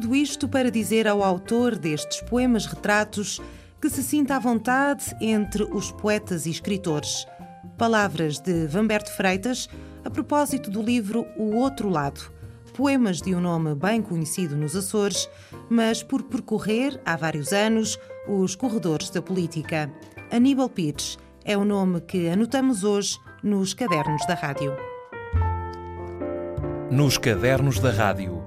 tudo isto para dizer ao autor destes poemas retratos que se sinta à vontade entre os poetas e escritores. Palavras de Vamberto Freitas a propósito do livro O Outro Lado. Poemas de um nome bem conhecido nos Açores, mas por percorrer, há vários anos, os corredores da política. Aníbal Pires é o nome que anotamos hoje nos cadernos da rádio. Nos cadernos da rádio.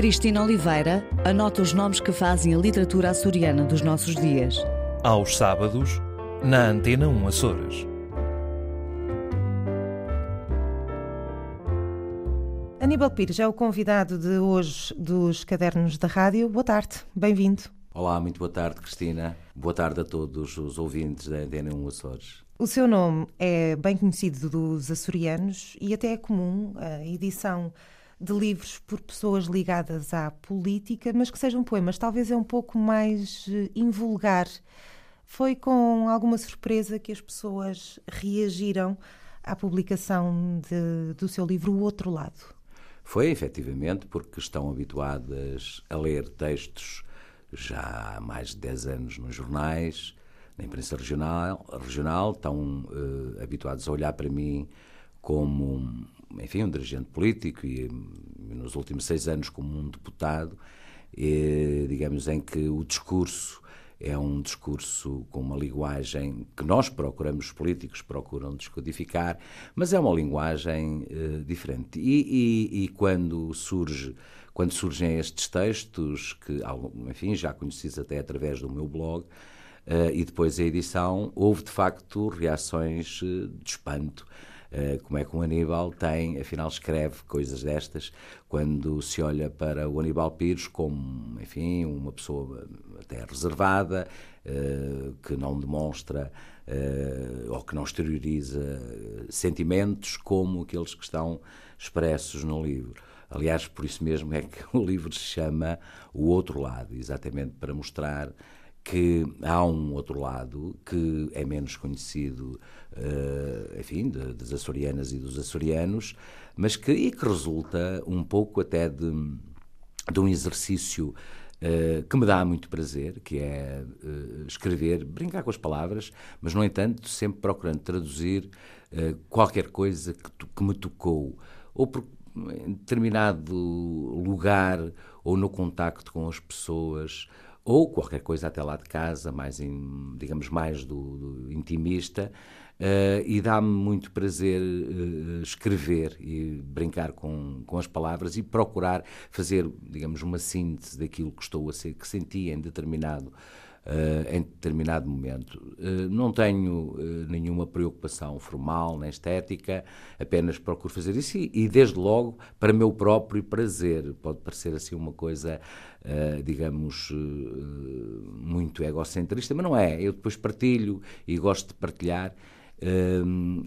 Cristina Oliveira anota os nomes que fazem a literatura açoriana dos nossos dias. Aos sábados, na Antena 1 Açores. Aníbal Pires é o convidado de hoje dos Cadernos da Rádio. Boa tarde, bem-vindo. Olá, muito boa tarde, Cristina. Boa tarde a todos os ouvintes da Antena 1 Açores. O seu nome é bem conhecido dos açorianos e até é comum a edição de livros por pessoas ligadas à política, mas que sejam poemas. Talvez é um pouco mais eh, invulgar. Foi com alguma surpresa que as pessoas reagiram à publicação de, do seu livro O Outro Lado? Foi, efetivamente, porque estão habituadas a ler textos já há mais de 10 anos nos jornais, na imprensa regional, regional estão uh, habituados a olhar para mim como, enfim, um dirigente político e, nos últimos seis anos, como um deputado, e, digamos, em que o discurso é um discurso com uma linguagem que nós procuramos, os políticos procuram descodificar, mas é uma linguagem uh, diferente. E, e, e, quando surge, quando surgem estes textos que, enfim, já conhecidos até através do meu blog, uh, e depois a edição, houve de facto reações uh, de espanto. Uh, como é que o Aníbal tem, afinal escreve coisas destas, quando se olha para o Aníbal Pires como, enfim, uma pessoa até reservada, uh, que não demonstra ou que não exterioriza sentimentos como aqueles que estão expressos no livro. Aliás, por isso mesmo é que o livro se chama O Outro Lado, exatamente para mostrar que há um outro lado que é menos conhecido, uh, enfim, de, das açorianas e dos açorianos, mas que, e que resulta um pouco até de, de um exercício uh, que me dá muito prazer, que é uh, escrever, brincar com as palavras, mas, no entanto, sempre procurando traduzir qualquer coisa que, que me tocou, ou por em determinado lugar, ou no contacto com as pessoas, ou qualquer coisa até lá de casa, mais digamos mais do, do intimista, uh, e dá-me muito prazer uh, escrever e brincar com, com as palavras e procurar fazer, digamos, uma síntese daquilo que estou a ser, que senti em determinado Uh, em determinado momento. Uh, não tenho uh, nenhuma preocupação formal nem estética, apenas procuro fazer isso e, e, desde logo, para meu próprio prazer. Pode parecer assim uma coisa, digamos, muito egocentrista, mas não é. Eu depois partilho e gosto de partilhar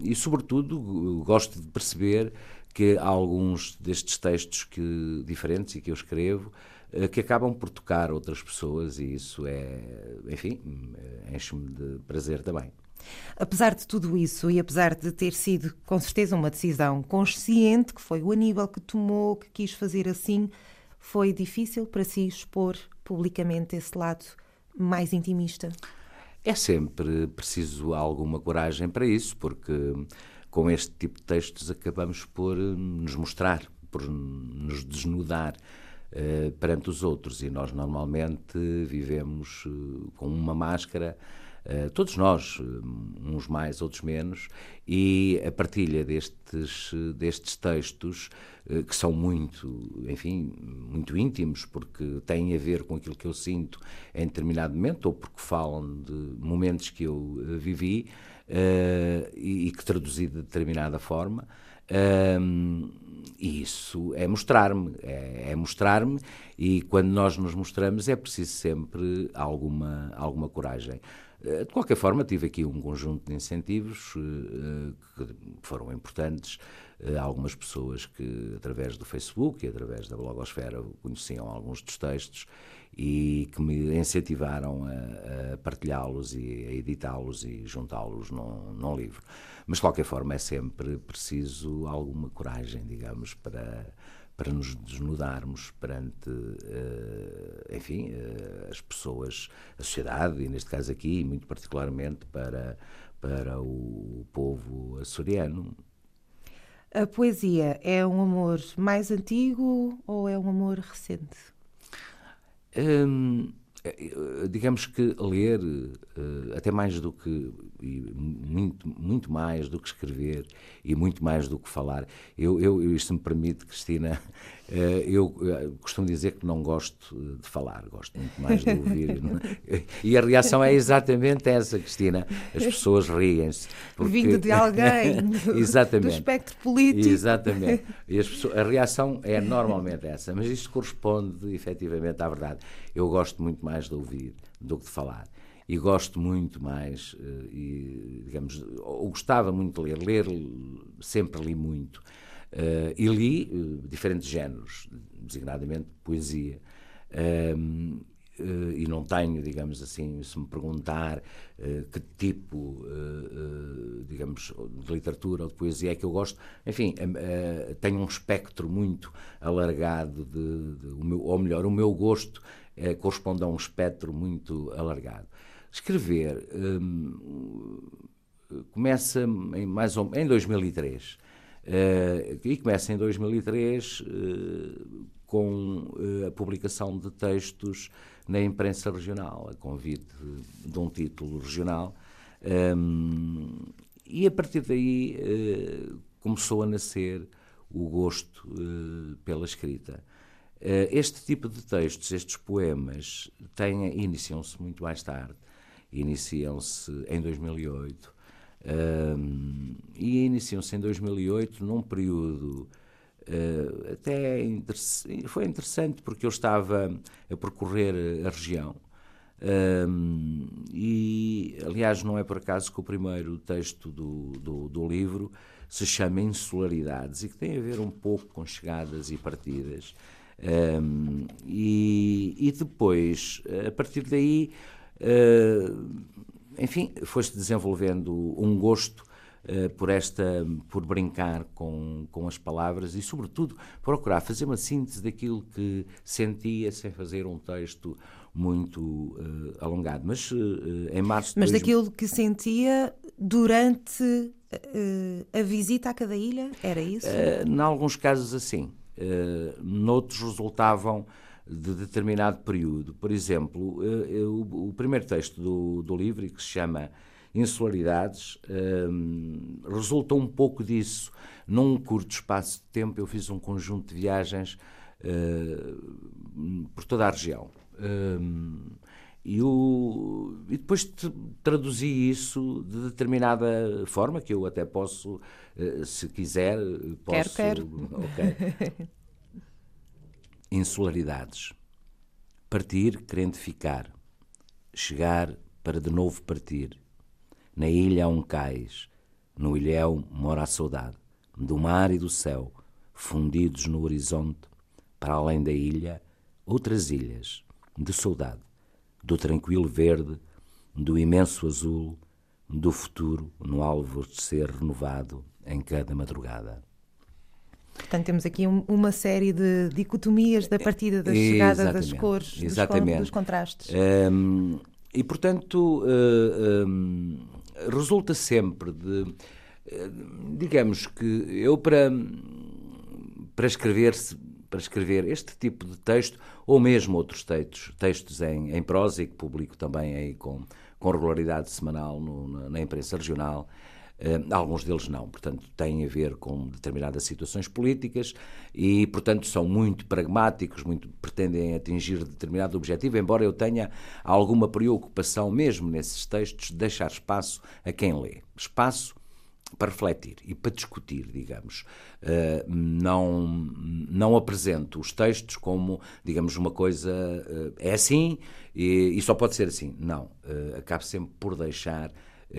e, sobretudo, gosto de perceber que alguns destes textos que, diferentes e que eu escrevo eh, que acabam por tocar outras pessoas e isso é, enfim, eh, enche-me de prazer também. Apesar de tudo isso e apesar de ter sido com certeza uma decisão consciente, que foi o Aníbal que tomou, que quis fazer assim, foi difícil para si expor publicamente esse lado mais intimista? É sempre preciso alguma coragem para isso, porque com este tipo de textos acabamos por nos mostrar, por nos desnudar. Uh, perante os outros e nós normalmente vivemos uh, com uma máscara, uh, todos nós, uns mais, outros menos, e a partilha destes, destes textos, que são muito, enfim, muito íntimos, porque têm a ver com aquilo que eu sinto em determinado momento, ou porque falam de momentos que eu vivi e, e que traduzi de determinada forma. Um, e isso é mostrar-me, é, é mostrar-me, e quando nós nos mostramos é preciso sempre alguma, alguma coragem. Eh, de qualquer forma, tive aqui um conjunto de incentivos uh, que foram importantes. Uh, algumas pessoas que, através do Facebook e através da blogosfera, conheciam alguns dos textos e que me incentivaram a, a partilhá-los e a editá-los e juntá-los num, num livro. Mas, de qualquer forma, é sempre preciso alguma coragem, digamos, para, para nos desnudarmos perante, enfim, as pessoas, a sociedade, e neste caso aqui, muito particularmente para, para o povo açoriano. A poesia é um amor mais antigo ou é um amor recente? Hum, é, digamos que ler, eh, até mais do que, muito, muito mais do que escrever e muito mais do que falar, eu, eu isto me permite, Cristina, eh, eu eh, costumo dizer que não gosto de falar, gosto muito mais de ouvir. E a reação é exatamente essa, Cristina. As pessoas riem-se. Porque... Vindo de alguém do espectro político. Exatamente. E pessoas, a reação é normalmente essa, mas isto corresponde efetivamente à verdade. Eu gosto muito mais de ouvir do que de falar e gosto muito mais e digamos ou gostava muito de ler ler sempre li muito Uh, e li uh, diferentes géneros, designadamente poesia. Uh, e não tenho, digamos assim, se me perguntar que tipo, digamos, de literatura ou de poesia é que eu gosto, enfim, tenho um espectro muito alargado de, de o meu, ou melhor, o meu gosto corresponde a um espectro muito alargado. Escrever um, começa em mais ou em 2003. Uh, e começa em 2003 uh, eh, com uh, a publicação de textos na imprensa regional, a convite de um título regional. Um, e a partir daí começou a nascer o gosto pela escrita. este tipo de textos, estes poemas, iniciam-se muito mais tarde. Iniciam-se em 2008 e iniciam-se em 2008 num período uh, até inter foi interessante porque eu estava a percorrer a região. Um, e aliás não é por acaso que o primeiro texto do, do, do, livro se chama Insularidades e que tem a ver um pouco com chegadas e partidas. Um, e, e, depois a partir daí uh, enfim, foi-se desenvolvendo um gosto uh, por esta, por brincar com, com as palavras e, sobretudo, procurar fazer uma síntese daquilo que sentia sem fazer um texto muito uh, alongado. Mas uh, em março. Mas daquilo que sentia durante a visita à cada ilha? Era isso? Uh, em alguns casos, assim. Uh, noutros resultavam de determinado período. Por exemplo, eh, eh, o primeiro texto do, do livro, que se chama Insularidades, um, eh, resulta um pouco disso. Num curto espaço de tempo, eu fiz um conjunto de viagens uh, por toda a região. Um, e, o, e, depois traduzi isso de determinada forma, que eu até posso, se quiser, posso. Quero, quero. Okay. Insularidades. Partir querendo ficar, chegar para de novo partir. Na ilha há um cais, no ilhéu mora a saudade, do mar e do céu, fundidos no horizonte, para além da ilha, outras ilhas, de saudade, do tranquilo verde, do imenso azul, do futuro no alvorecer renovado em cada madrugada. Portanto, temos aqui um, uma série de dicotomias da partida da chegada Exatamente. das cores, Exatamente. Dos, dos contrastes. Um, e, portanto, uh, um, resulta sempre de. Uh, digamos que eu, para, para escrever para escrever este tipo de texto, ou mesmo outros textos, textos em, em prosa, e que publico também aí com, com regularidade semanal no, na, na imprensa regional, alguns deles não, portanto, têm a ver com determinadas situações políticas e, portanto, são muito pragmáticos, muito pretendem atingir determinado objetivo, embora eu tenha alguma preocupação mesmo nesses textos de deixar espaço a quem lê. Espaço para refletir e para discutir, digamos. Uh, não, não apresento os textos como, digamos, uma coisa uh, é assim e, e, só pode ser assim. Não. Acabo sempre por deixar eh,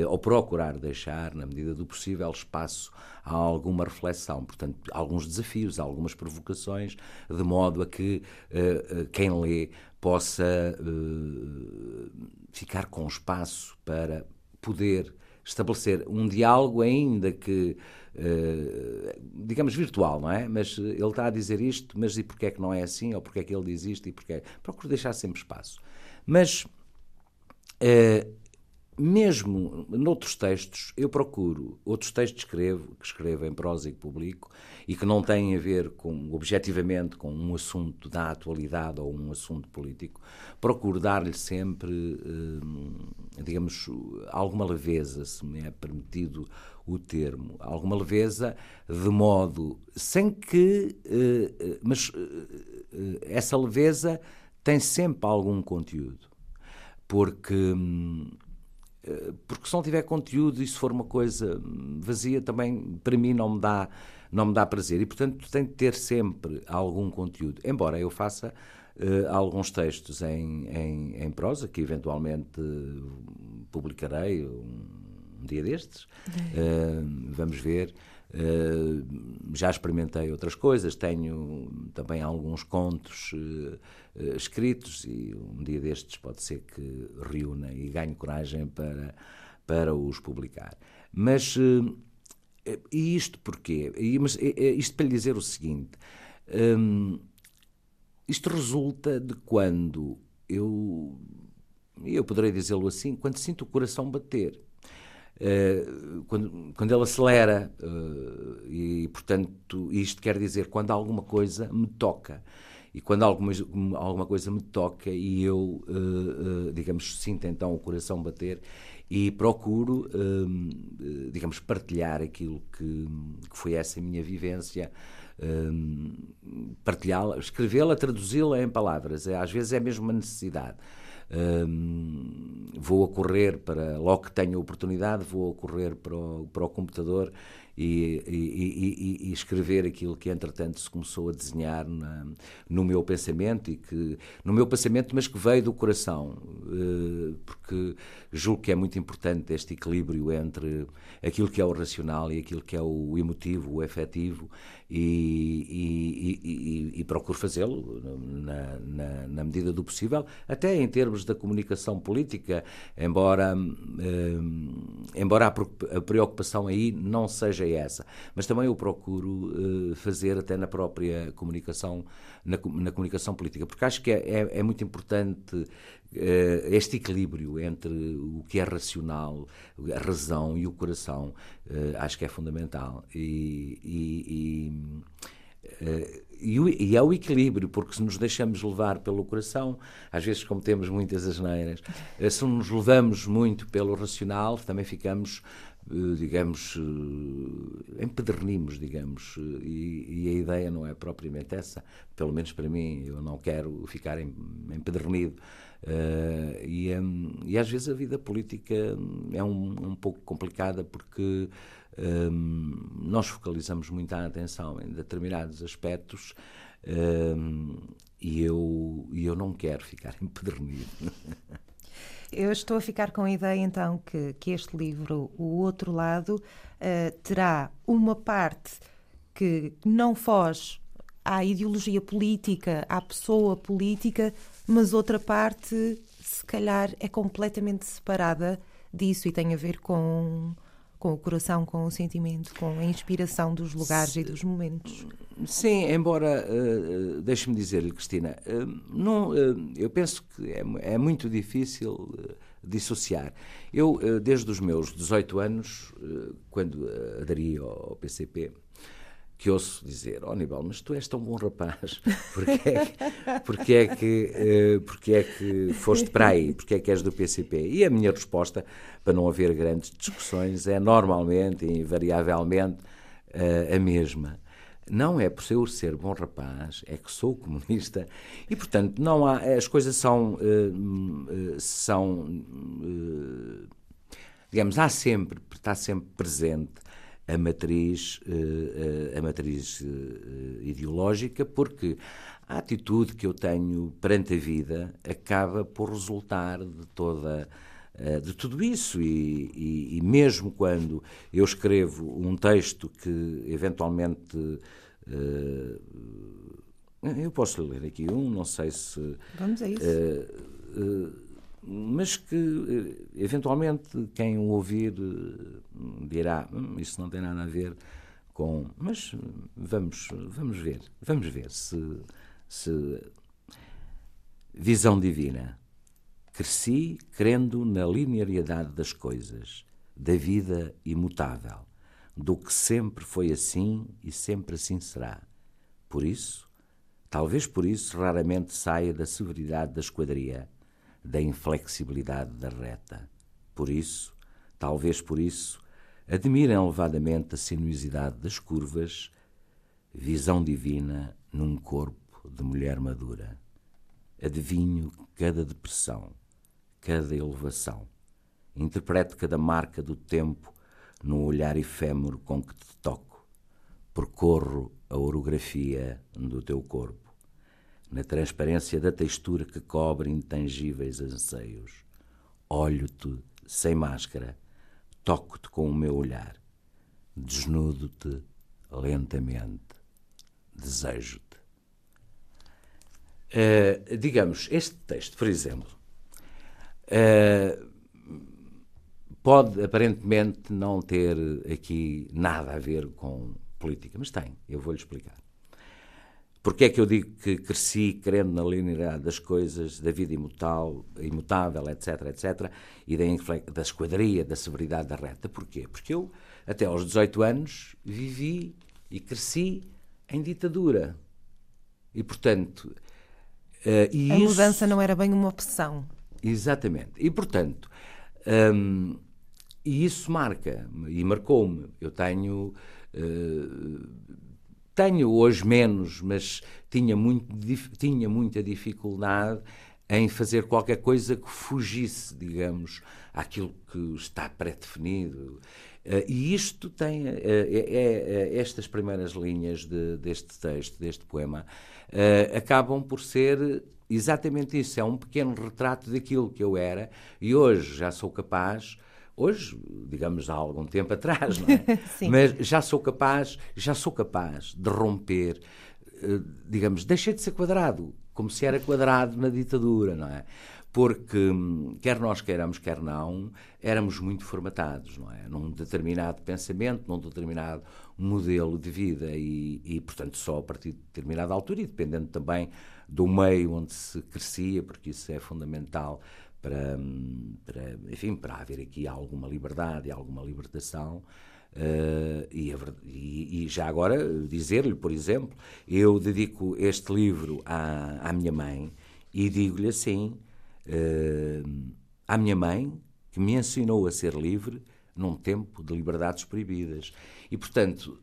ou procurar deixar, na medida do possível, espaço a alguma reflexão, portanto, alguns desafios, algumas provocações, de modo a que uh, quem lê possa uh, ficar com espaço para poder estabelecer um diálogo, ainda que, uh, digamos, virtual, não é? Mas ele está a dizer isto, mas e porquê é que não é assim? Ou porquê é que ele diz isto? E porquê? Procuro deixar sempre espaço. Mas, mesmo noutros textos, eu procuro, outros textos que escrevo, que escrevo em prosa e que publico, e que não têm a ver com, objetivamente com um assunto da atualidade ou um assunto político, procuro dar-lhe sempre, eh, digamos, alguma leveza, se me é permitido o termo, alguma leveza, de modo sem que. Eh, eh, mas essa leveza tem sempre algum conteúdo. Porque porque se não tiver conteúdo e se for uma coisa vazia, também para mim não me dá não me dá prazer. E, portanto, tem de ter sempre algum conteúdo. Embora eu faça uh, alguns textos em, em, em, prosa, que eventualmente publicarei um, um, dia destes. Uh, vamos ver. Uh, já experimentei outras coisas, tenho também alguns contos escritos e um dia destes pode ser que reúna e ganhe coragem para, para os publicar. Mas e isto porquê? E, mas, isto para lhe dizer o seguinte: hum, isto resulta de quando eu, eu poderei dizê-lo assim, quando sinto o coração bater. Uh, quando, quando ele acelera, uh, e portanto, isto quer dizer quando alguma coisa me toca. E quando alguma, alguma coisa me toca e eu, uh, digamos, sinto então o coração bater, e procuro, hum, digamos, partilhar aquilo que, que, foi essa minha vivência, partilhá-la, escrevê-la, traduzi-la em palavras. É, às vezes é mesmo uma necessidade. Vou a correr para, logo que tenho a oportunidade, vou a correr para o, para o computador e, e, e, e, escrever aquilo que entretanto se começou a desenhar na, no meu pensamento e que no meu pensamento mas que veio do coração uh, porque julgo que é muito importante este equilíbrio entre aquilo que é o racional e aquilo que é o emotivo, o efetivo e, procuro fazê-lo na, na, na, medida do possível até em termos da comunicação política embora uh, embora a preocupação aí não seja seja essa. Mas também eu procuro uh, fazer até na própria comunicação, na, na, comunicação política, porque acho que é, é, é muito importante uh, este equilíbrio entre o que é racional, a razão e o coração, uh, acho que é fundamental. E, e, e e, é o equilíbrio, porque se nos deixamos levar pelo coração, às vezes cometemos muitas asneiras. Se nos levamos muito pelo racional, também ficamos digamos, eh, empedernimos, digamos, eh, e, e, a ideia não é propriamente essa, pelo menos para mim, eu não quero ficar empedernido. Uh, e, um, e, às vezes a vida política é um, um pouco complicada porque um, nós focalizamos muita atenção em determinados aspectos e eu, eu não quero ficar empedernido. Eu estou a ficar com a ideia então que, que este livro, O Outro Lado, uh, terá uma parte que não foge à ideologia política, à pessoa política, mas outra parte, se calhar, é completamente separada disso e tem a ver com com o coração, com o sentimento, com a inspiração dos lugares e dos momentos. Sim, embora, uh, deixe-me dizer-lhe, Cristina, uh, não, uh, eu penso que é, é muito difícil dissociar. Eu, desde os meus 18 anos, quando aderi ao PCP, que ouço dizer, ó oh, mas tu és tão bom rapaz, porque é, que, porque é que, porque é que foste para aí, porque é que és do PCP? E a minha resposta, para não haver grandes discussões, é normalmente invariavelmente a mesma. Não é por eu ser bom rapaz, é que sou comunista e, portanto, não há, as coisas são, são digamos, há sempre, está sempre presente a matriz, eh, eh, a matriz eh, ideológica, porque a atitude que eu tenho perante a vida acaba por resultar de toda de tudo isso. E, e, e, mesmo quando eu escrevo um texto que eventualmente eu posso ler aqui um, não sei se vamos a isso mas que eh, eventualmente quem o ouvir eh, dirá hum, isso não tem nada a ver com. Mas vamos, vamos ver, vamos ver se, se visão divina. Cresci crendo na linearidade das coisas, da vida imutável, do que sempre foi assim e sempre assim será. Por isso, talvez por isso, raramente saia da severidade da esquadria, da inflexibilidade da reta. Por isso, talvez por isso, admirem elevadamente a sinuosidade das curvas, visão divina num corpo de mulher madura. Adivinho cada depressão, cada elevação. Interpreto cada marca do tempo no olhar efêmero com que te toco. Percorro a orografia do teu corpo, na transparência da textura que cobre intangíveis anseios. Olho-te sem máscara, toco-te com o meu olhar, desnudo-te lentamente, desejo-te. Uh, digamos, este texto, por exemplo, uh, pode aparentemente não ter aqui nada a ver com política, mas tem, eu vou-lhe explicar. Porque é que eu digo que cresci crendo na linearidade das coisas, da vida imutável, imutável etc, etc, e da, da esquadria, da severidade da reta? Porquê? Porque eu, até aos 18 anos, vivi e cresci em ditadura. E, portanto... Uh, e a isso... mudança não era bem uma opção. Exatamente. E, portanto, um, e isso marca, e marcou-me. Eu tenho eh, tenho hoje menos, mas tinha, muito, tinha muita dificuldade em fazer qualquer coisa que fugisse, digamos, àquilo que está pré-definido. Uh, e isto tem, uh, é, é, estas primeiras linhas de, deste texto, deste poema, uh, acabam por ser exatamente isso. É um pequeno retrato daquilo que eu era e hoje já sou capaz Hoje, digamos, há algum tempo atrás, não é? Mas já sou capaz, já sou capaz de romper, eh, digamos, deixei de ser quadrado, como se era quadrado na ditadura, não é? Porque, hum, quer nós queiramos, quer não, éramos muito formatados, não é? Num determinado pensamento, num determinado modelo de vida e, e, portanto, só a partir de determinada altura e dependendo também do meio onde se crescia, porque isso é fundamental para, para, enfim, para haver aqui alguma liberdade e alguma libertação. Uh, e, e, já agora dizer-lhe, por exemplo, eu dedico este livro à, à minha mãe e digo-lhe assim: uh, à minha mãe, que me ensinou a ser livre num tempo de liberdades proibidas. E, portanto,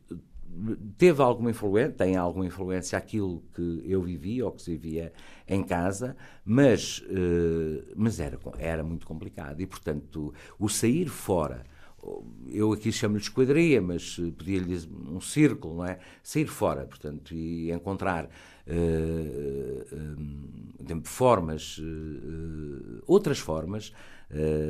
teve alguma influência, tem alguma influência aquilo que eu vivia ou que se vivia em casa, mas, uh, mas era, era muito complicado e, portanto, o sair fora, eu aqui chamo-lhe esquadria, mas podia-lhe dizer um círculo, não é? Sair fora, portanto, e encontrar uh, formas, outras formas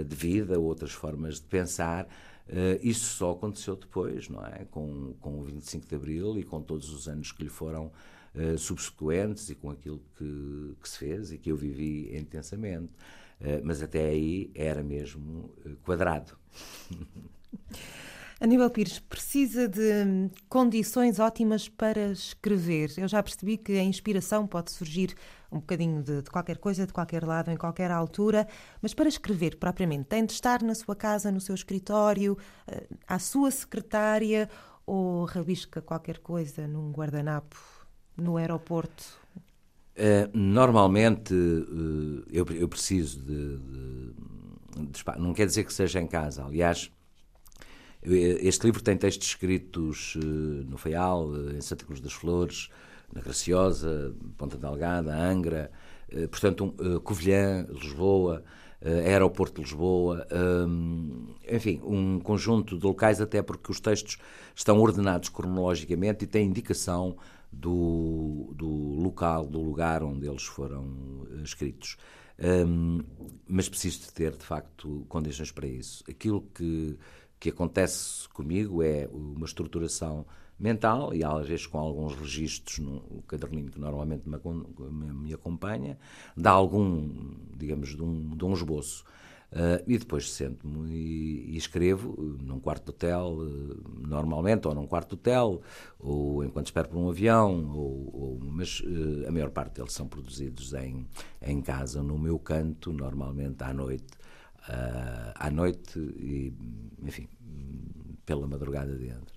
de vida, outras formas de pensar, Uh, isso só aconteceu depois, não é? Com, com o 25 de Abril e com todos os anos que lhe foram uh, subsequentes e com aquilo que, que, se fez e que eu vivi intensamente. Uh, mas até aí era mesmo quadrado. Aníbal Pires precisa de condições ótimas para escrever. Eu já percebi que a inspiração pode surgir um bocadinho de, de, qualquer coisa, de qualquer lado, em qualquer altura, mas para escrever propriamente tem de estar na sua casa, no seu escritório, eh, à sua secretária ou rabisca qualquer coisa num guardanapo no aeroporto? Uh, normalmente uh, eu, eu, preciso de, de, de, Não quer dizer que seja em casa. Aliás, este livro tem textos escritos uh, no Faial, uh, em Santa Cruz das Flores, na Graciosa, Ponta Delgada, Angra, uh, portanto, um, Covilhã, Lisboa, Aeroporto de Lisboa, enfim, um conjunto de locais, até porque os textos estão ordenados cronologicamente e têm indicação do, do local, do lugar onde eles foram escritos. Um, mas preciso de ter, de facto, condições para isso. Aquilo que que acontece comigo é uma estruturação mental e às vezes com alguns registros no caderninho que normalmente me, acompanha, dá algum, digamos, de um, de um esboço. Uh, e depois sento-me e, e, escrevo num quarto de hotel, uh, normalmente, ou num quarto de hotel, ou enquanto espero por um avião, ou, ou mas uh, a maior parte deles são produzidos em, em casa, no meu canto, normalmente à noite, à noite e, enfim, pela madrugada dentro.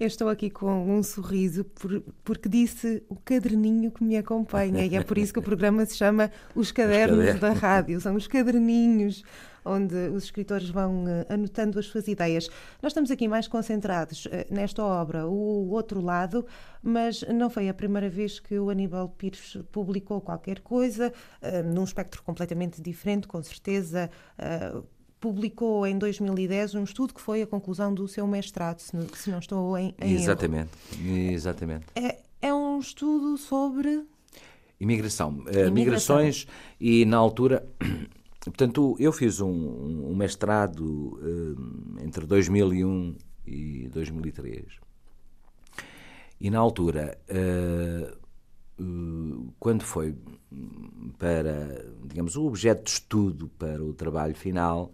Eu estou aqui com um sorriso por, porque disse o caderninho que me acompanha e é por isso que o programa se chama Os Cadernos, os cadernos. da Rádio. São os caderninhos onde os escritores vão uh, anotando as suas ideias. Nós estamos aqui mais concentrados uh, nesta obra, o outro lado, mas não foi a primeira vez que o Aníbal Pires publicou qualquer coisa, uh, num espectro completamente diferente, com certeza publicou em 2010 um estudo que foi a conclusão do seu mestrado, se não, se não estou em, em Exatamente, erro. exatamente. É, é um estudo sobre... Imigração, Imigração. migrações e na altura... Portanto, eu fiz um, um mestrado uh, entre 2001 e 2003. E na altura, uh, uh, quando foi para, digamos, o objeto de estudo para o trabalho final,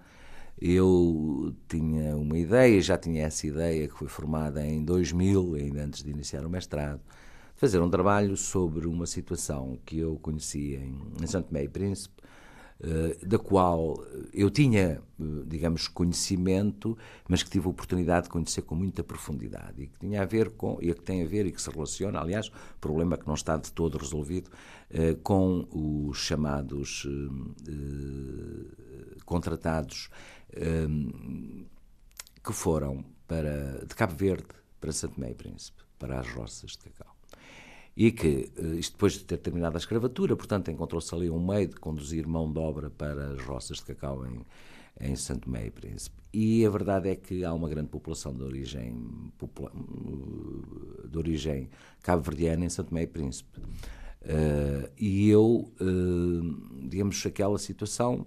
eu tinha uma ideia, já tinha essa ideia que foi formada em 2000, ainda antes de iniciar o mestrado, de fazer um trabalho sobre uma situação que eu conhecia em, em Santo Tomé e Príncipe, da qual eu tinha, uh, digamos, conhecimento, mas que tive a oportunidade de conhecer com muita profundidade e que tinha a ver com, e que tem a ver e que se relaciona, aliás, problema que não está de todo resolvido, uh, com os chamados contratados que foram para, de Cabo Verde para Santo e Príncipe, para as roças de cacau. E que, eh, isto depois de ter terminado a escravatura, portanto, encontrou-se ali um meio de conduzir mão de obra para as roças de cacau em, em Santo Tomé e Príncipe. E a verdade é que há uma grande população de origem, de origem cabo-verdiana em Santo Tomé e Príncipe. Uh, e eu, uh, digamos, aquela situação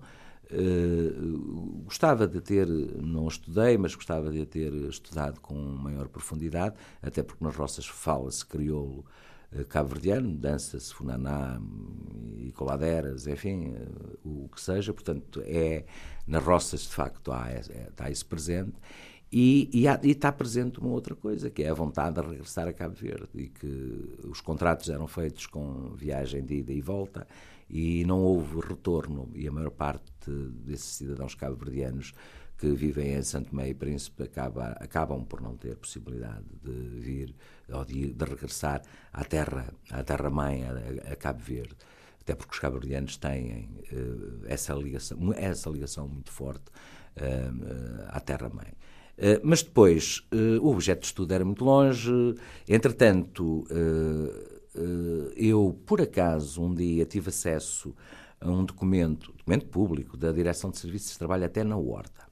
Uh, gostava de ter, não estudei, mas gostava de ter estudado com maior profundidade, até porque nas roças fala-se crioulo cabo-verdiano, dança-se funaná e coladeiras, enfim, uh, o que seja, portanto, é nas roças de facto há, é, está isso presente. E, e, há, e, está presente uma outra coisa, que é a vontade de regressar a Cabo Verde, e que os contratos eram feitos com viagem de ida e volta, e não houve retorno, e a maior parte desses cidadãos cabo-verdianos que vivem em Santo Meio e Príncipe acaba, acabam por não ter possibilidade de vir ou de, de regressar à terra, à terra-mãe, a, a, Cabo Verde. Até porque os cabo-verdianos têm uh, essa, ligação, essa ligação muito forte uh, à terra-mãe. Uh, mas depois, o objeto de estudo era muito longe, entretanto, eh, eu, por acaso, um dia tive acesso a um documento, documento público, da Direção de Serviços de Trabalho até na Horta,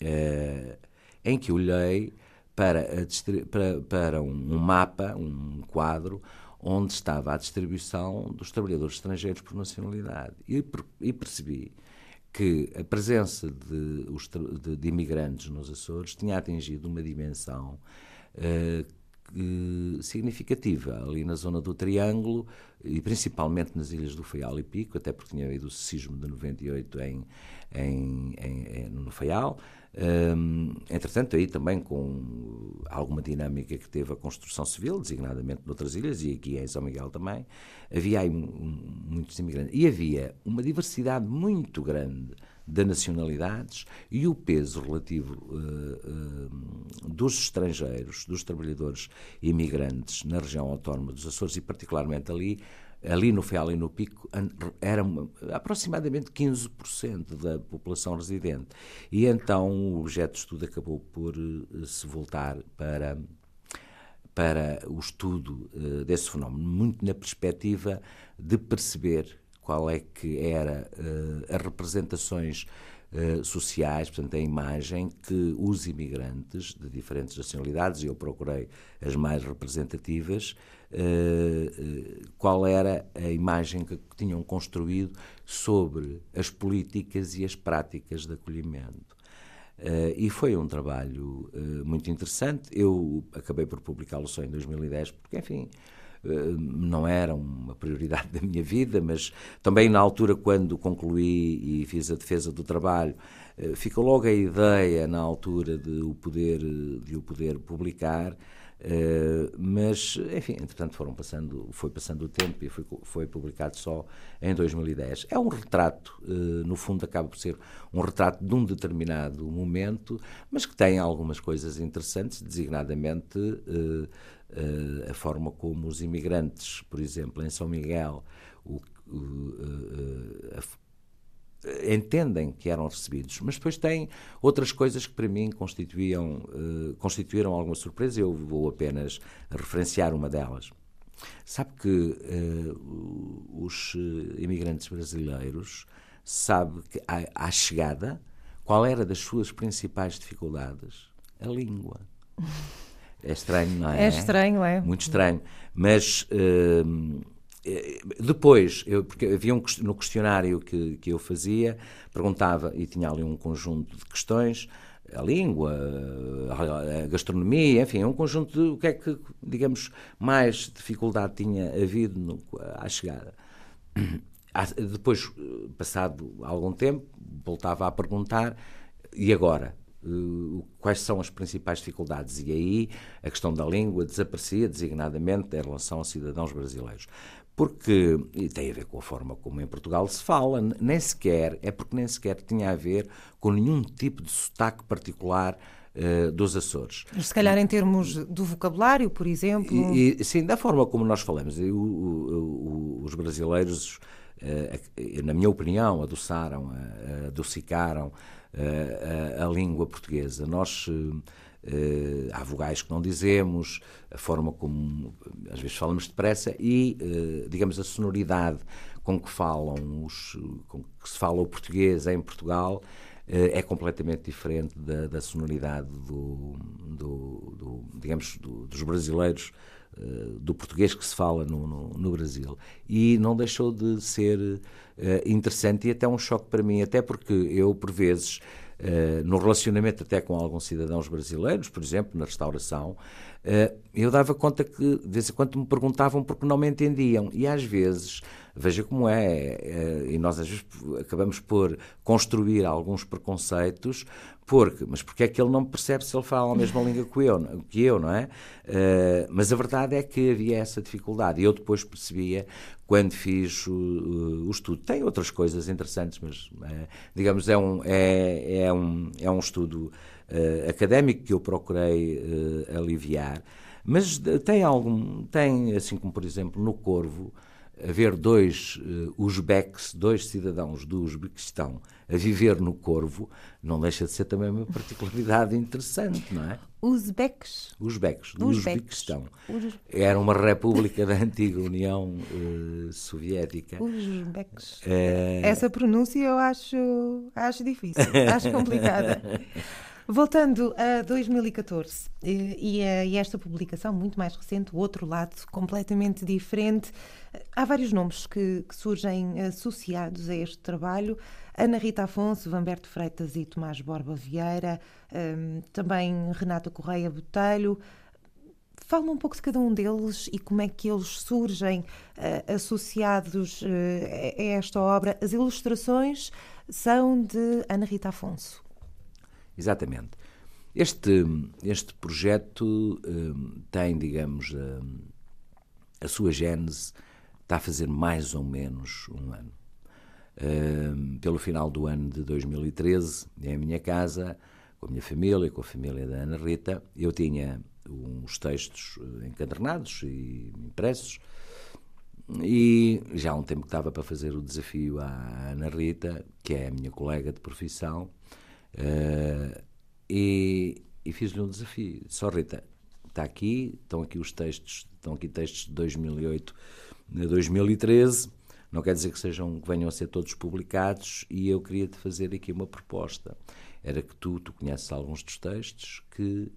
eh, em que olhei para, para, para um mapa, um quadro, onde estava a distribuição dos trabalhadores estrangeiros por nacionalidade. E, e percebi que a presença de, de, de, imigrantes nos Açores tinha atingido uma dimensão eh, significativa ali na zona do Triângulo e principalmente nas ilhas do Faial e Pico, até porque tinha havido o sismo de 98 em, em, em, no Faial. Um, entretanto, aí também com alguma dinâmica que teve a construção civil, designadamente noutras ilhas e aqui em São Miguel também, havia aí muitos imigrantes. E havia uma diversidade muito grande de nacionalidades e o peso relativo uh, uh, dos estrangeiros, dos trabalhadores imigrantes na região autónoma dos Açores e particularmente ali, ali no Feal e no Pico, era aproximadamente 15% da população residente. E então o objeto de estudo acabou por uh, se voltar para para o estudo desse fenómeno, muito na perspectiva de perceber qual é que era uh, as representações sociais, portanto, a imagem que os imigrantes de diferentes nacionalidades, e eu procurei as mais representativas, uh, qual era a imagem que tinham construído sobre as políticas e as práticas de acolhimento. Uh, e foi um trabalho uh, muito interessante. Eu acabei por publicá-lo só em 2010, porque, enfim, uh, não era uma prioridade da minha vida, mas também na altura, quando concluí e fiz a defesa do trabalho, ficou logo a ideia, na altura, de o poder, de o poder publicar. Uh, mas, enfim, entretanto foram passando, foi passando o tempo e foi, foi publicado só em 2010. É um retrato, uh, no fundo acaba por ser um retrato de um determinado momento, mas que tem algumas coisas interessantes, designadamente uh, a forma como os imigrantes, por exemplo, em São Miguel, o, a, entendem que eram recebidos, mas depois tem outras coisas que para mim constituíam, uh, constituíram alguma surpresa. Eu vou apenas referenciar uma delas. Sabe que uh, os imigrantes brasileiros sabe que à, à, chegada qual era das suas principais dificuldades? A língua. É estranho, não é? É estranho, é. Muito estranho. Mas uh, eh, depois, eu, porque havia um, no questionário que, que eu fazia, perguntava, e tinha ali um conjunto de questões, a língua, a gastronomia, enfim, um conjunto de o que é que, digamos, mais dificuldade tinha havido no, à chegada. Depois, passado algum tempo, voltava a perguntar, e agora? Eh, quais são as principais dificuldades? E aí a questão da língua desaparecia designadamente em relação aos cidadãos brasileiros porque e tem a ver com a forma como em Portugal se fala, nem sequer, é porque nem sequer tinha a ver com nenhum tipo de sotaque particular uh, dos Açores. Mas se calhar em termos do vocabulário, por exemplo. E, e, sim, da forma como nós falamos. o, o, os brasileiros, uh, na minha opinião, adoçaram, uh, adocicaram a, a, língua portuguesa. Nós Uh, há vogais que não dizemos, a forma como às vezes falamos depressa e, uh, digamos, a sonoridade com que falam os, com que se fala o português em Portugal uh, é completamente diferente da, da sonoridade do, do, do digamos, do, dos brasileiros do português que se fala no, no, no, Brasil. E não deixou de ser interessante e até um choque para mim, até porque eu, por vezes, no relacionamento até com alguns cidadãos brasileiros, por exemplo, na restauração, uh, eu dava conta que de vez em quando me perguntavam porque não me entendiam. E às vezes, veja como é, uh, e nós às vezes acabamos por construir alguns preconceitos porque, mas porque é que ele não percebe se ele fala a mesma língua que eu, que eu não é? Uh, mas a verdade é que havia essa dificuldade. E eu depois percebia quando fiz o, o, estudo. Tem outras coisas interessantes, mas uh, digamos é um é, é um é um estudo uh, académico que eu procurei aliviar. Mas tem algum tem assim como por exemplo no Corvo haver dois uh, uzbeques, dois cidadãos do Uzbequistão a viver no Corvo, não deixa de ser também uma particularidade interessante, não é? Uzbeques? Uzbeques, do Uzbequistão. Era uma república da antiga União uh, Soviética. Uzbeques. Uh... Essa pronúncia eu acho, acho difícil, acho complicada. Voltando a 2014 e a esta publicação muito mais recente, o outro lado completamente diferente, há vários nomes que, que surgem associados a este trabalho. Ana Rita Afonso, Vamberto Freitas e Tomás Borba Vieira, hum, também Renata Correia Botelho. Fala um pouco de cada um deles e como é que eles surgem uh, associados uh, a esta obra. As ilustrações são de Ana Rita Afonso. Exatamente. Este, este projeto um, tem, digamos, um, a sua gênese, está a fazer mais ou menos um ano. Um, pelo final do ano de 2013, em minha casa, com a minha família, com a família da Ana Rita, eu tinha uns textos eh, encadernados e impressos, e já há um tempo que estava para fazer o desafio à Ana Rita, que é a minha colega de profissão, Uh, e, e fiz-lhe um desafio. Só Rita, está aqui, estão aqui os textos, estão aqui textos de 2008 a 2013. Não quer dizer que sejam que venham a ser todos publicados e eu queria te fazer aqui uma proposta. Era que tu, tu conheces alguns dos textos que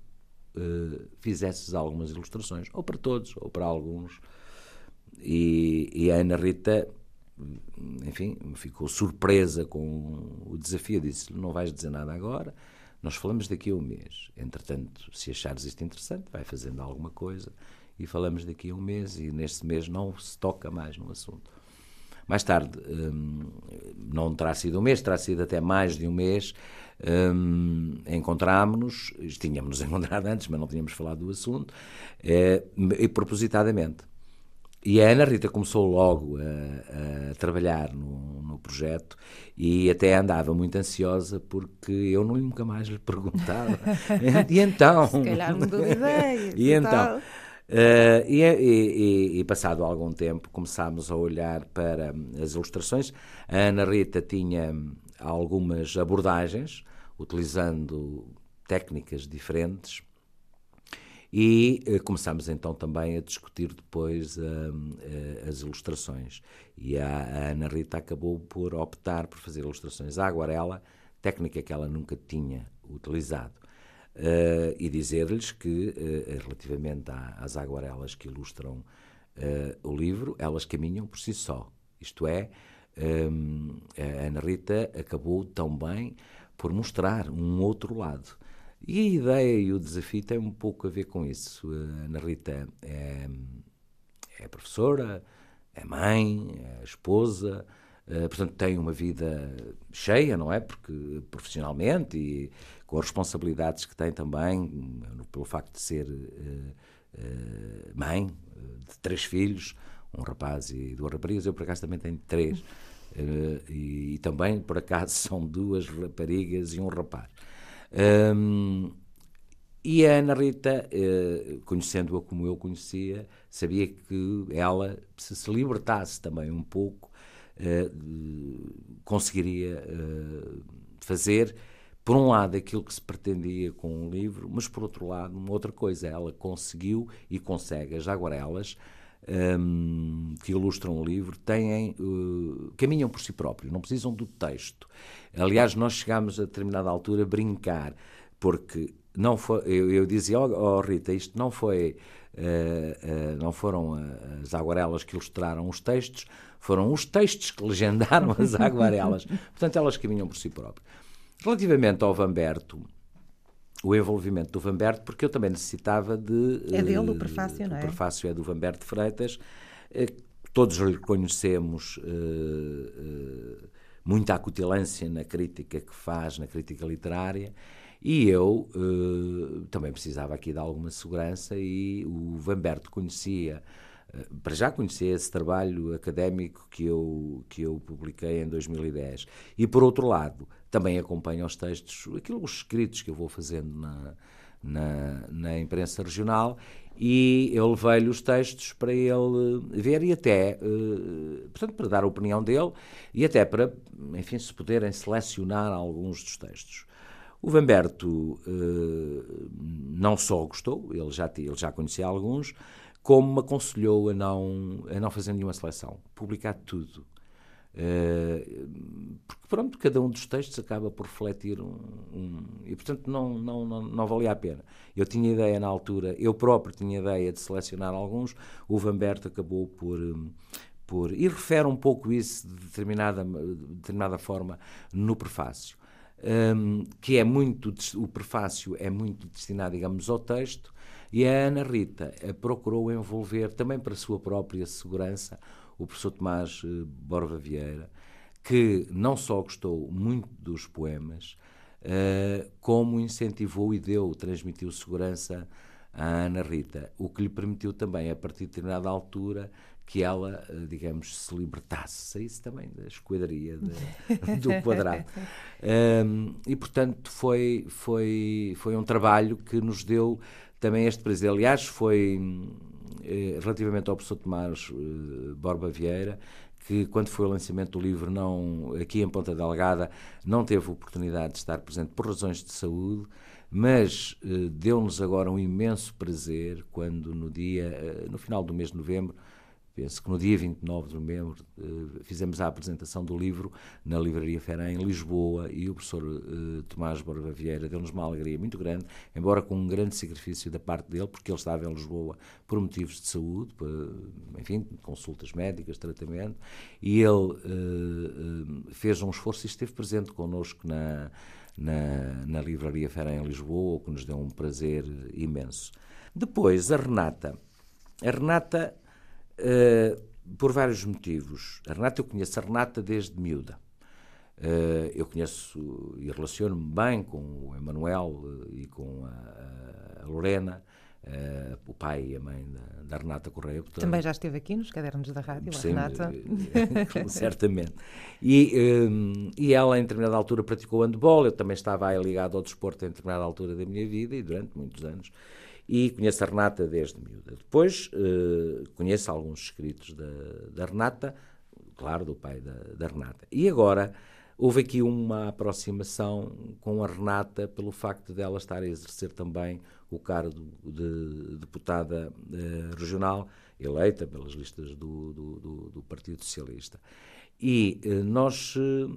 uh, fizesses algumas ilustrações, ou para todos, ou para alguns. E, e a Ana Rita enfim, ficou surpresa com o desafio. Disse: Não vais dizer nada agora, nós falamos daqui a um mês. Entretanto, se achares isto interessante, vai fazendo alguma coisa e falamos daqui a um mês e neste mês não se toca mais no assunto. Mais tarde, hum, não terá sido um mês, terá sido até mais de um mês, hum, encontrámos-nos, tínhamos-nos encontrado antes, mas não tínhamos falado do assunto, eh, e propositadamente. E a Ana Rita começou logo a, a trabalhar no, no, projeto e até andava muito ansiosa porque eu nunca mais lhe perguntava. e então. Se calhar mudou de ideia. e então. Uh, e, e, e, passado algum tempo começámos a olhar para as ilustrações. A Ana Rita tinha algumas abordagens, utilizando técnicas diferentes, e uh, começámos então também a discutir depois uh, as ilustrações. E a, a, Ana Rita acabou por optar por fazer ilustrações à aguarela, técnica que ela nunca tinha utilizado. Uh, e dizer-lhes que, uh, relativamente às aguarelas que ilustram uh, o livro, elas caminham por si só. Isto é, um, a Ana Rita acabou também por mostrar um outro lado. E a ideia e o desafio têm um pouco a ver com isso. A Ana Rita é, é professora, é mãe, é esposa, Uh, portanto, tem uma vida cheia, não é? Porque profissionalmente e com as responsabilidades que tem também, pelo facto de ser uh, mãe de três filhos, um rapaz e duas raparigas. Eu, por acaso, também tenho três. E, e, também, por acaso, são duas raparigas e um rapaz. Um, e a Ana Rita, conhecendo-a como eu conhecia, sabia que ela, se se libertasse também um pouco eh, conseguiria uh, fazer, por um lado, aquilo que se pretendia com um livro, mas por outro lado, uma outra coisa. Ela conseguiu e consegue. As aguarelas um, ehm, que ilustram o livro têm, uh, caminham por si próprios, não precisam do texto. Aliás, nós chegámos a determinada altura a brincar, porque não foi, eu, eu dizia, oh, oh, Rita, isto não foi, uh, uh, não foram as aguarelas que ilustraram os textos, foram os textos que legendaram as aguarelas. Portanto, elas caminham por si próprias. Relativamente ao Vamberto, o envolvimento do Vamberto, porque eu também necessitava de. É dele o prefácio, não é? O prefácio é do Vamberto Freitas. Eh, todos lhe conhecemos uh, muita acutilância na crítica que faz, na crítica literária, e eu também precisava aqui de alguma segurança, e o Vamberto conhecia eh, para já conhecer esse trabalho académico que eu, que eu publiquei em 2010. E, por outro lado, também acompanho os textos, aquilo, os escritos que eu vou fazendo na, na, na imprensa regional e eu levei-lhe os textos para ele ver e até, uh, portanto, para dar a opinião dele e até para, enfim, se puderem selecionar alguns dos textos. O Vamberto uh, não só gostou, ele já, ele já conhecia alguns, como me aconselhou a não, a não fazer nenhuma seleção, publicar tudo. Uh, porque, pronto, cada um dos textos acaba por refletir um. um e, portanto, não, não, não, não, valia a pena. Eu tinha ideia na altura, eu próprio tinha ideia de selecionar alguns, o Vamberto acabou por. por e refere um pouco isso de determinada, de determinada forma no prefácio. Um, que é muito. O prefácio é muito destinado, digamos, ao texto e a Ana Rita procurou envolver, também para a sua própria segurança, o professor Tomás eh, Borba Vieira, que não só gostou muito dos poemas, uh, como incentivou e deu, transmitiu segurança à Ana Rita, o que lhe permitiu também, a partir de determinada altura, que ela, eh, digamos, se libertasse, saísse também da esquadria de, do quadrado. Um, e, portanto, foi, foi, foi um trabalho que nos deu também este prazer. Aliás, foi eh, relativamente ao professor Tomás eh, Borba Vieira, que quando foi o lançamento do livro, não, aqui em Ponta Delgada, não teve oportunidade de estar presente por razões de saúde, mas eh, deu-nos agora um imenso prazer quando no dia, no final do mês de novembro, penso que no dia 29 de novembro uh, fizemos a apresentação do livro na Livraria Ferã em Lisboa e o professor uh, Tomás Borba Vieira deu-nos uma alegria muito grande, embora com um grande sacrifício da parte dele, porque ele estava em Lisboa por motivos de saúde, por, enfim, consultas médicas, tratamento, e ele fez um esforço e esteve presente connosco na na, na Livraria Fera em Lisboa, o que nos deu um prazer imenso. Depois, a Renata. A Renata, uh, por vários motivos. A Renata, eu conheço a Renata desde miúda. Uh, eu conheço e relaciono-me bem com o Emanuel e com a, a Lorena Uh, o pai e a mãe da, da Renata Correia. Portanto, Também já esteve aqui nos cadernos da rádio, sim, a Renata. certamente. E, um, e ela, em determinada altura, praticou handball. Eu também estava aí ligado ao desporto em determinada altura da minha vida e durante muitos anos. E conheço a Renata desde miúda. Depois uh, conheço alguns escritos da, da Renata, claro, do pai da, da Renata. E agora houve aqui uma aproximação com a Renata pelo facto dela estar a exercer também o cargo de deputada eh, regional, eleita pelas listas do, do, do, do Partido Socialista. E eh, nós, eh,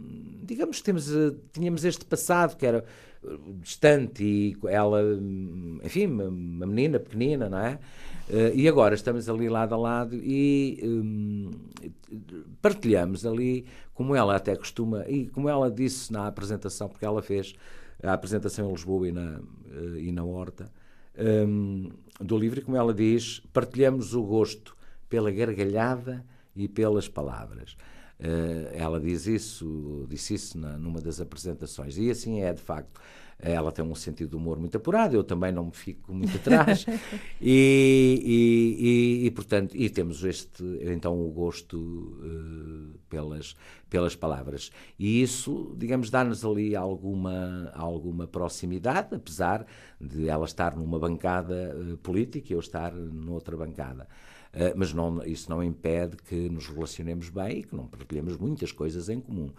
digamos, temos, eh, tínhamos este passado que era distante e ela, enfim, uma, menina pequenina, não é? E agora estamos ali lado a lado e um, partilhamos ali, como ela até costuma, e como ela disse na apresentação, porque ela fez a apresentação em Lisboa e na, e na Horta, um, do livro, como ela diz, partilhamos o gosto pela gargalhada e pelas palavras. Uh, ela diz isso, disse isso na, numa das apresentações, e assim é de facto. Ela tem um sentido de humor muito apurado, eu também não me fico muito atrás. e, e, e, e, portanto, e temos este, então, o gosto uh, pelas, pelas palavras. E isso, digamos, dá-nos ali alguma, alguma proximidade, apesar de ela estar numa bancada uh, política e eu estar noutra bancada. Uh, mas não, isso não impede que nos relacionemos bem e que não partilhemos muitas coisas em comum.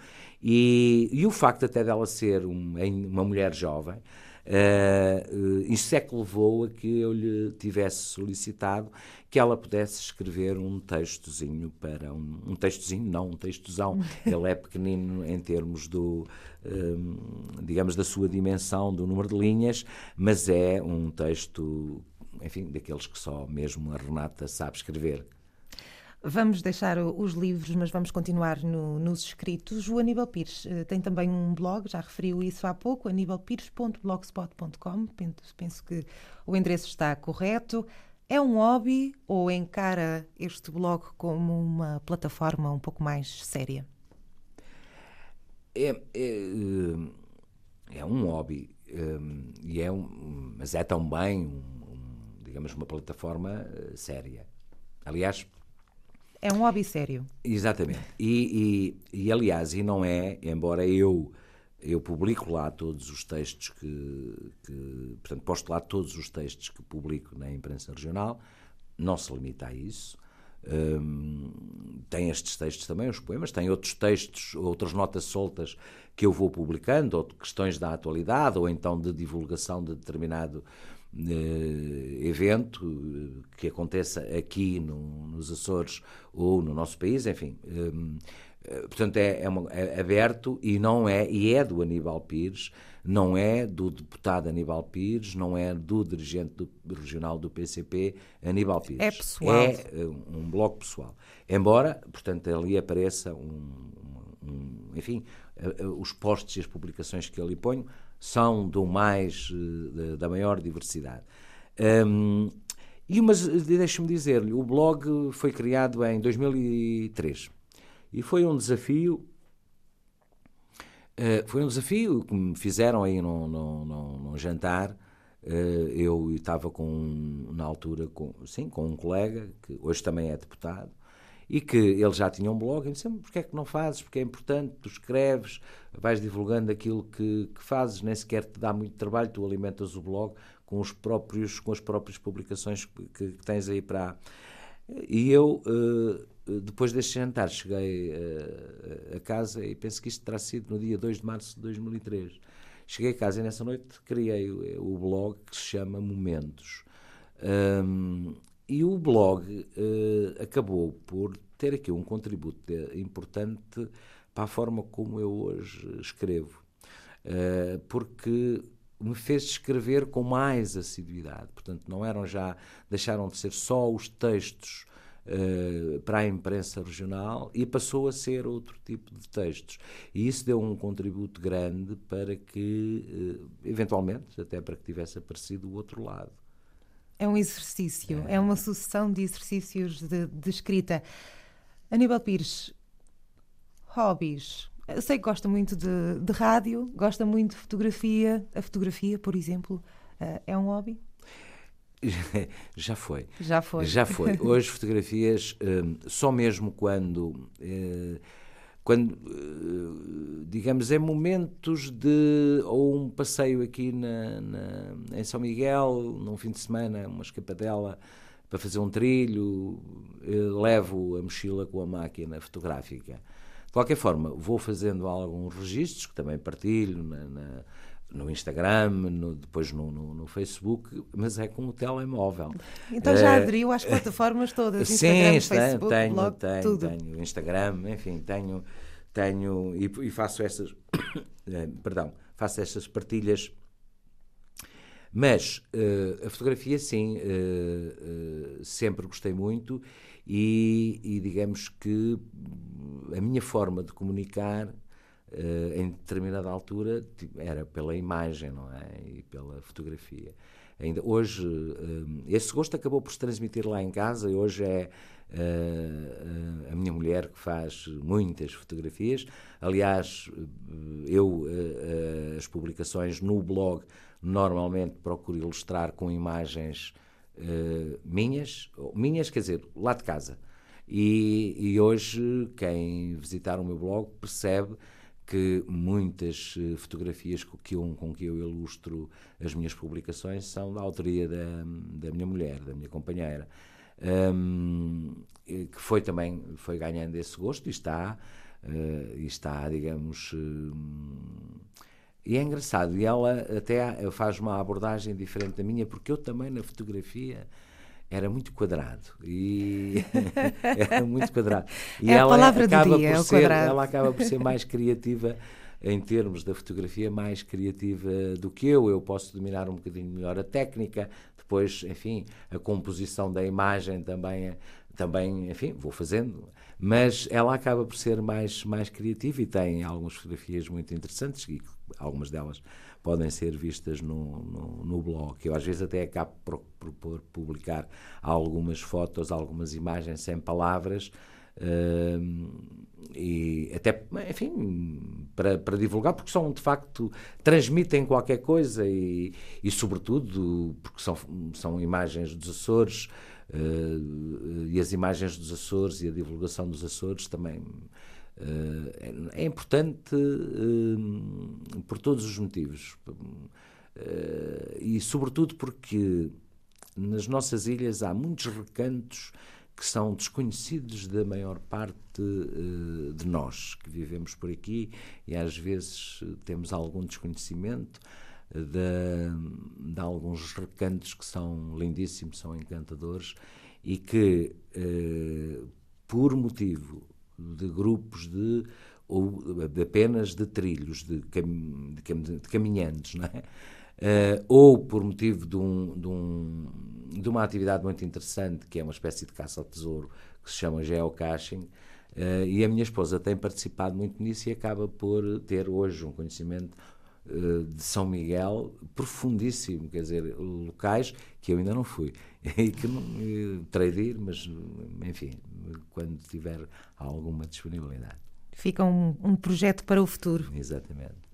E, e o facto até dela ser um, uma mulher jovem, uh, isso é que levou a que eu lhe tivesse solicitado que ela pudesse escrever um textozinho para um, um textozinho, não um textozão. Ele é pequenino em termos do, um, digamos, da sua dimensão, do número de linhas, mas é um texto enfim, daqueles que só mesmo a Renata sabe escrever. Vamos deixar os livros, mas vamos continuar no, nos escritos. O Aníbal Pires uh, tem também um blog, já referiu isso há pouco, anibalpires.blogspot.com. Penso, que o endereço está correto. É um hobby ou encara este blog como uma plataforma um pouco mais séria? É, é, eh, é um hobby, eh, e é um, mas é também um digamos, uma plataforma uh, séria. Aliás. É um hobby sério. Exatamente. E, e, e, aliás, e não é, embora eu. Eu publico lá todos os textos que, que. Portanto, posto lá todos os textos que publico na imprensa regional, não se limita a isso. Um, tem estes textos também, os poemas, tem outros textos, outras notas soltas que eu vou publicando, ou questões da atualidade, ou então de divulgação de determinado evento eh, que aconteça aqui no, nos Açores ou no nosso país, enfim. Um, eh, portanto, é, é, uma, é, aberto e não é, e é do Aníbal Pires, não é do deputado Aníbal Pires, não é do dirigente do, regional do PCP Aníbal Pires. É pessoal. É um bloco pessoal. Embora, portanto, ali apareça um, um enfim, os posts e as publicações que ali ponho são do mais, eh, da maior diversidade. Um, e mas deixe-me dizer-lhe, o blog foi criado em 2003 e foi um desafio. Uh, foi um desafio que me fizeram aí num, num, num, num jantar. Uh, eu estava com, na altura, com, sim, com um colega que hoje também é deputado e que ele já tinha um blog, e disse, porque é que não fazes, porque é importante, tu escreves, vais divulgando aquilo que, que fazes, nem sequer te dá muito trabalho, tu alimentas o blog com, os próprios, com as próprias publicações que, que tens aí para... E eu, eh, depois deste jantar, cheguei eh, a casa e penso que isto terá sido no dia 2 de março de 2003. Cheguei a casa e nessa noite criei o blog que se chama Momentos. Um, e o blog uh, acabou por ter aqui um contributo importante para a forma como eu hoje escrevo, uh, porque me fez escrever com mais assiduidade. Portanto, não eram já, deixaram de ser só os textos uh, para a imprensa regional e passou a ser outro tipo de textos. E isso deu um contributo grande para que, uh, eventualmente, até para que tivesse aparecido o outro lado. É um exercício, é, é uma sucessão de exercícios de, de escrita. Aníbal Pires, hobbies. Eu sei que gosta muito de, de rádio, gosta muito de fotografia. A fotografia, por exemplo, uh, é um hobby? Já foi. Já foi. Já foi. Hoje fotografias, um, só mesmo quando, uh, quando uh, digamos, em momentos de, ou um passeio aqui na, na, em São Miguel, num fim de semana, uma escapadela para fazer um trilho, levo a mochila com a máquina fotográfica. De qualquer forma, vou fazendo alguns registros que também partilho na, na no Instagram, no, depois no, no, no, Facebook, mas é com o telemóvel. Então já eh, aderiu às plataformas todas? Instagram, sim, Facebook, tenho, blog, tenho, tudo. tenho Instagram, enfim, tenho, tenho e, e faço essas, eh, perdão, faço essas partilhas. Mas uh, a fotografia, sim, uh, uh, sempre gostei muito e, e digamos que a minha forma de comunicar Uh, em determinada altura tipo, era pela imagem não é? E pela fotografia. Ainda hoje uh, esse gosto acabou por se transmitir lá em casa e hoje é uh, a minha mulher que faz muitas fotografias. Aliás eu as publicações no blog normalmente procuro ilustrar com imagens minhas minhas quer dizer lá de casa. E, e hoje quem visitar o meu blog percebe que muitas eh, fotografias com que, eu, com que eu ilustro as minhas publicações são da autoria da, da minha mulher, da minha companheira, um, que foi também foi ganhando esse gosto e está, uh, e está digamos. Uh, e é engraçado, e ela até faz uma abordagem diferente da minha, porque eu também na fotografia era muito quadrado e era muito quadrado. E é ela a palavra acaba do dia, por é ser quadrado. ela acaba por ser mais criativa em termos da fotografia mais criativa do que eu. Eu posso dominar um bocadinho melhor a técnica depois enfim a composição da imagem também também enfim vou fazendo. Mas ela acaba por ser mais mais criativa e tem algumas fotografias muito interessantes e algumas delas podem ser vistas no, no, no blog. Eu às vezes até acabo por, por, por publicar algumas fotos, algumas imagens sem palavras. Uh, e até, enfim, para, para divulgar, porque são de facto, transmitem qualquer coisa e, e sobretudo, porque são, são imagens dos Açores uh, e as imagens dos Açores e a divulgação dos Açores também é importante uh, por todos os motivos. Uh, e, sobretudo, porque nas nossas ilhas há muitos recantos que são desconhecidos da maior parte de nós que vivemos por aqui e às vezes temos algum desconhecimento de, de alguns recantos que são lindíssimos, são encantadores e que, por motivo de grupos de ou apenas de trilhos, de, cam, de, cam, de caminhantes, não é? Uh, ou por motivo de, um, de, um, de, uma atividade muito interessante, que é uma espécie de caça ao tesouro, que se chama geocaching, uh, e a minha esposa tem participado muito nisso e acaba por ter hoje um conhecimento de São Miguel profundíssimo, quer dizer, locais que eu ainda não fui, e que não terei de ir, mas enfim, quando tiver alguma disponibilidade. Fica um, um projeto para o futuro. Exatamente.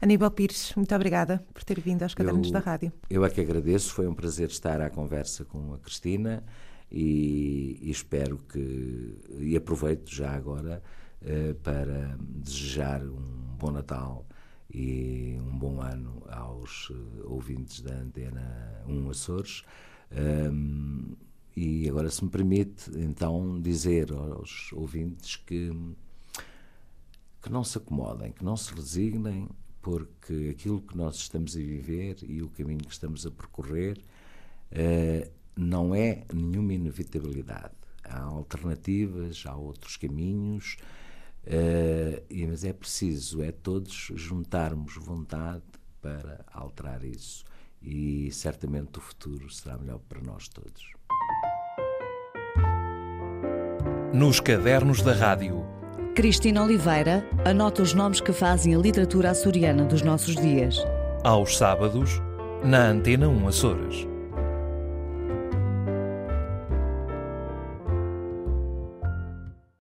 Aníbal Pires, muito obrigada por ter vindo aos Cadernos eu, da Rádio. Eu é que agradeço, foi um prazer estar à conversa com a Cristina e, e espero que. e aproveito já agora uh, para desejar um bom Natal e um bom ano aos uh, ouvintes da Antena 1 Açores. Um, e agora, se me permite, então, dizer aos ouvintes que, que não se acomodem, que não se resignem, porque aquilo que nós estamos a viver e o caminho que estamos a percorrer uh, não é nenhuma inevitabilidade. Há alternativas, há outros caminhos, uh, mas é preciso, é todos juntarmos vontade para alterar isso. E certamente o futuro será melhor para nós todos. Nos cadernos da rádio. Cristina Oliveira anota os nomes que fazem a literatura açoriana dos nossos dias. Aos sábados, na Antena 1 Açores.